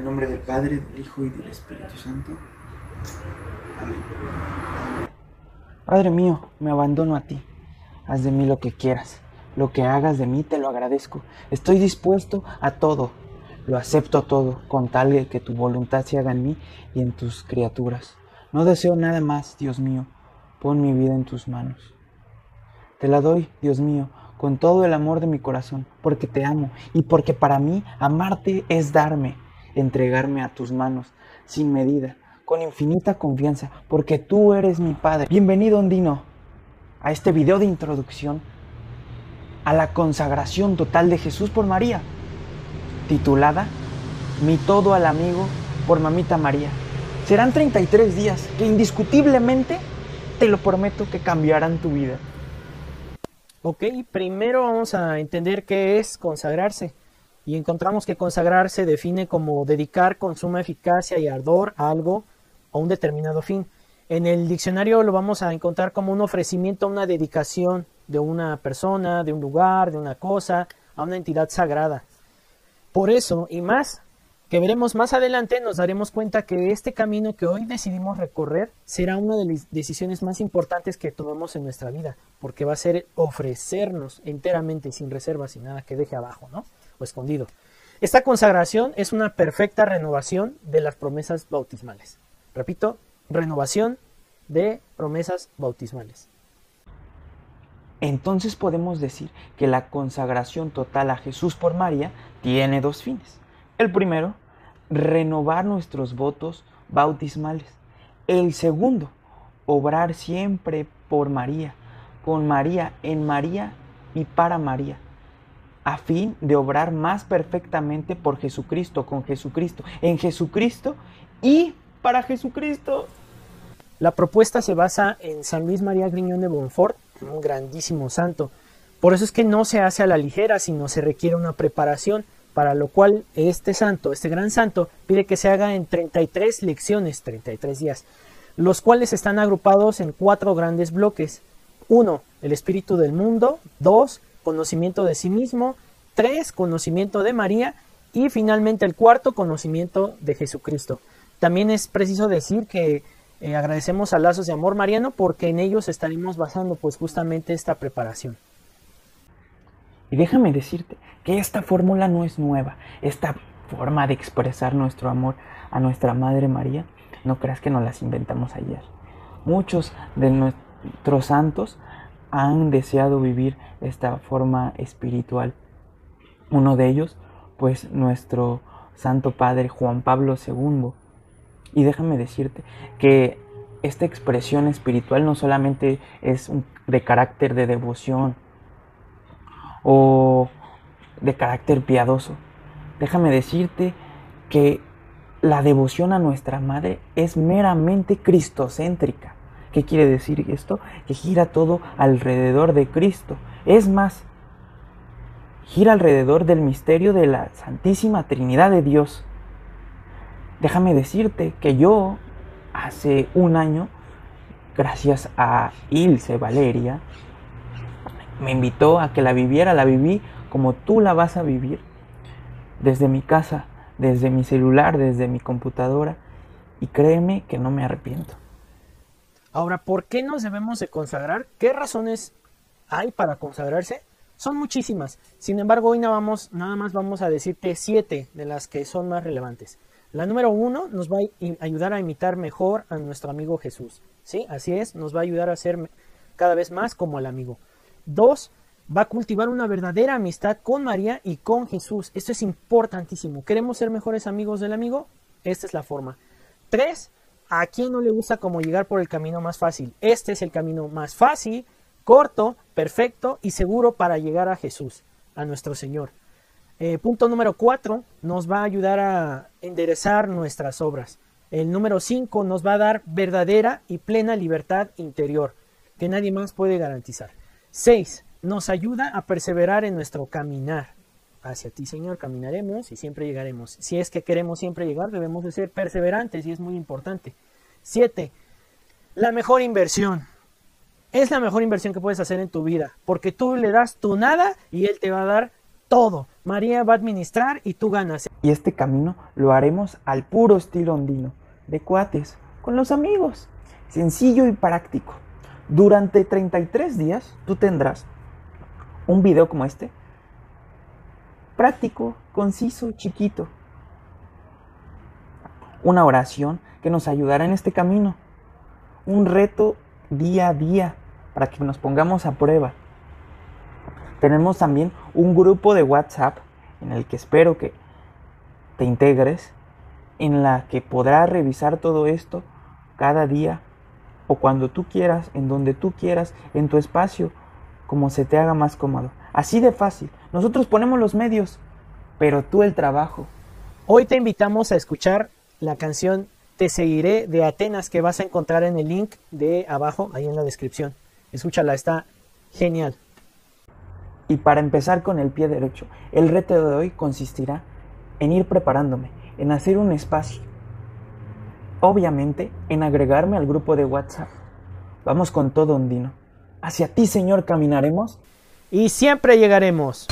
el nombre del Padre, del Hijo y del Espíritu Santo. Amén. Padre mío, me abandono a ti. Haz de mí lo que quieras. Lo que hagas de mí te lo agradezco. Estoy dispuesto a todo. Lo acepto todo, con tal de que tu voluntad se haga en mí y en tus criaturas. No deseo nada más, Dios mío. Pon mi vida en tus manos. Te la doy, Dios mío, con todo el amor de mi corazón, porque te amo y porque para mí amarte es darme, entregarme a tus manos, sin medida, con infinita confianza, porque tú eres mi Padre. Bienvenido, Ondino, a este video de introducción a la consagración total de Jesús por María, titulada Mi todo al amigo por Mamita María. Serán 33 días que indiscutiblemente, te lo prometo, que cambiarán tu vida. Ok, primero vamos a entender qué es consagrarse. Y encontramos que consagrarse se define como dedicar con suma eficacia y ardor a algo o un determinado fin. En el diccionario lo vamos a encontrar como un ofrecimiento, una dedicación de una persona, de un lugar, de una cosa, a una entidad sagrada. Por eso, y más, que veremos más adelante, nos daremos cuenta que este camino que hoy decidimos recorrer será una de las decisiones más importantes que tomemos en nuestra vida, porque va a ser ofrecernos enteramente, sin reservas, sin nada que deje abajo, ¿no? O escondido. Esta consagración es una perfecta renovación de las promesas bautismales. Repito, renovación de promesas bautismales. Entonces podemos decir que la consagración total a Jesús por María tiene dos fines. El primero, renovar nuestros votos bautismales. El segundo, obrar siempre por María, con María, en María y para María, a fin de obrar más perfectamente por Jesucristo, con Jesucristo, en Jesucristo y para Jesucristo. La propuesta se basa en San Luis María Griñón de Bonfort, un grandísimo santo. Por eso es que no se hace a la ligera, sino se requiere una preparación para lo cual este santo, este gran santo, pide que se haga en 33 lecciones, 33 días, los cuales están agrupados en cuatro grandes bloques. Uno, el espíritu del mundo. Dos, conocimiento de sí mismo. Tres, conocimiento de María. Y finalmente el cuarto, conocimiento de Jesucristo. También es preciso decir que eh, agradecemos a Lazos de Amor Mariano porque en ellos estaremos basando pues justamente esta preparación. Y déjame decirte que esta fórmula no es nueva. Esta forma de expresar nuestro amor a nuestra Madre María, no creas que nos las inventamos ayer. Muchos de nuestros santos han deseado vivir esta forma espiritual. Uno de ellos, pues nuestro Santo Padre Juan Pablo II. Y déjame decirte que esta expresión espiritual no solamente es de carácter de devoción, o de carácter piadoso. Déjame decirte que la devoción a nuestra madre es meramente cristocéntrica. ¿Qué quiere decir esto? Que gira todo alrededor de Cristo. Es más, gira alrededor del misterio de la Santísima Trinidad de Dios. Déjame decirte que yo hace un año, gracias a Ilse Valeria, me invitó a que la viviera, la viví como tú la vas a vivir, desde mi casa, desde mi celular, desde mi computadora, y créeme que no me arrepiento. Ahora, ¿por qué nos debemos de consagrar? ¿Qué razones hay para consagrarse? Son muchísimas. Sin embargo, hoy nada, vamos, más vamos a decirte siete de las que son más relevantes. La número uno nos va a ayudar a imitar mejor a nuestro amigo Jesús. ¿Sí? Así es, nos va a ayudar a ser cada vez más como el amigo. Dos, va a cultivar una verdadera amistad con María y con Jesús. Esto es importantísimo. ¿Queremos ser mejores amigos del amigo? Esta es la forma. Tres, ¿a quién no le gusta cómo llegar por el camino más fácil? Este es el camino más fácil, corto, perfecto y seguro para llegar a Jesús, a nuestro Señor. Eh, punto número cuatro, nos va a ayudar a enderezar nuestras obras. El número cinco nos va a dar verdadera y plena libertad interior, que nadie más puede garantizar. 6. Nos ayuda a perseverar en nuestro caminar. Hacia ti, Señor, caminaremos y siempre llegaremos. Si es que queremos siempre llegar, debemos de ser perseverantes y es muy importante. 7. La mejor inversión. Es la mejor inversión que puedes hacer en tu vida, porque tú le das tu nada y Él te va a dar todo. María va a administrar y tú ganas. Y este camino lo haremos al puro estilo ondino, de cuates, con los amigos, sencillo y práctico. Durante 33 días tú tendrás un video como este, práctico, conciso, chiquito. Una oración que nos ayudará en este camino. Un reto día a día para que nos pongamos a prueba. Tenemos también un grupo de WhatsApp en el que espero que te integres, en la que podrás revisar todo esto cada día o cuando tú quieras, en donde tú quieras, en tu espacio, como se te haga más cómodo. Así de fácil. Nosotros ponemos los medios, pero tú el trabajo. Hoy te invitamos a escuchar la canción Te seguiré de Atenas que vas a encontrar en el link de abajo, ahí en la descripción. Escúchala, está genial. Y para empezar con el pie derecho, el reto de hoy consistirá en ir preparándome, en hacer un espacio. Obviamente, en agregarme al grupo de WhatsApp. Vamos con todo, Ondino. Hacia ti, Señor, caminaremos. Y siempre llegaremos.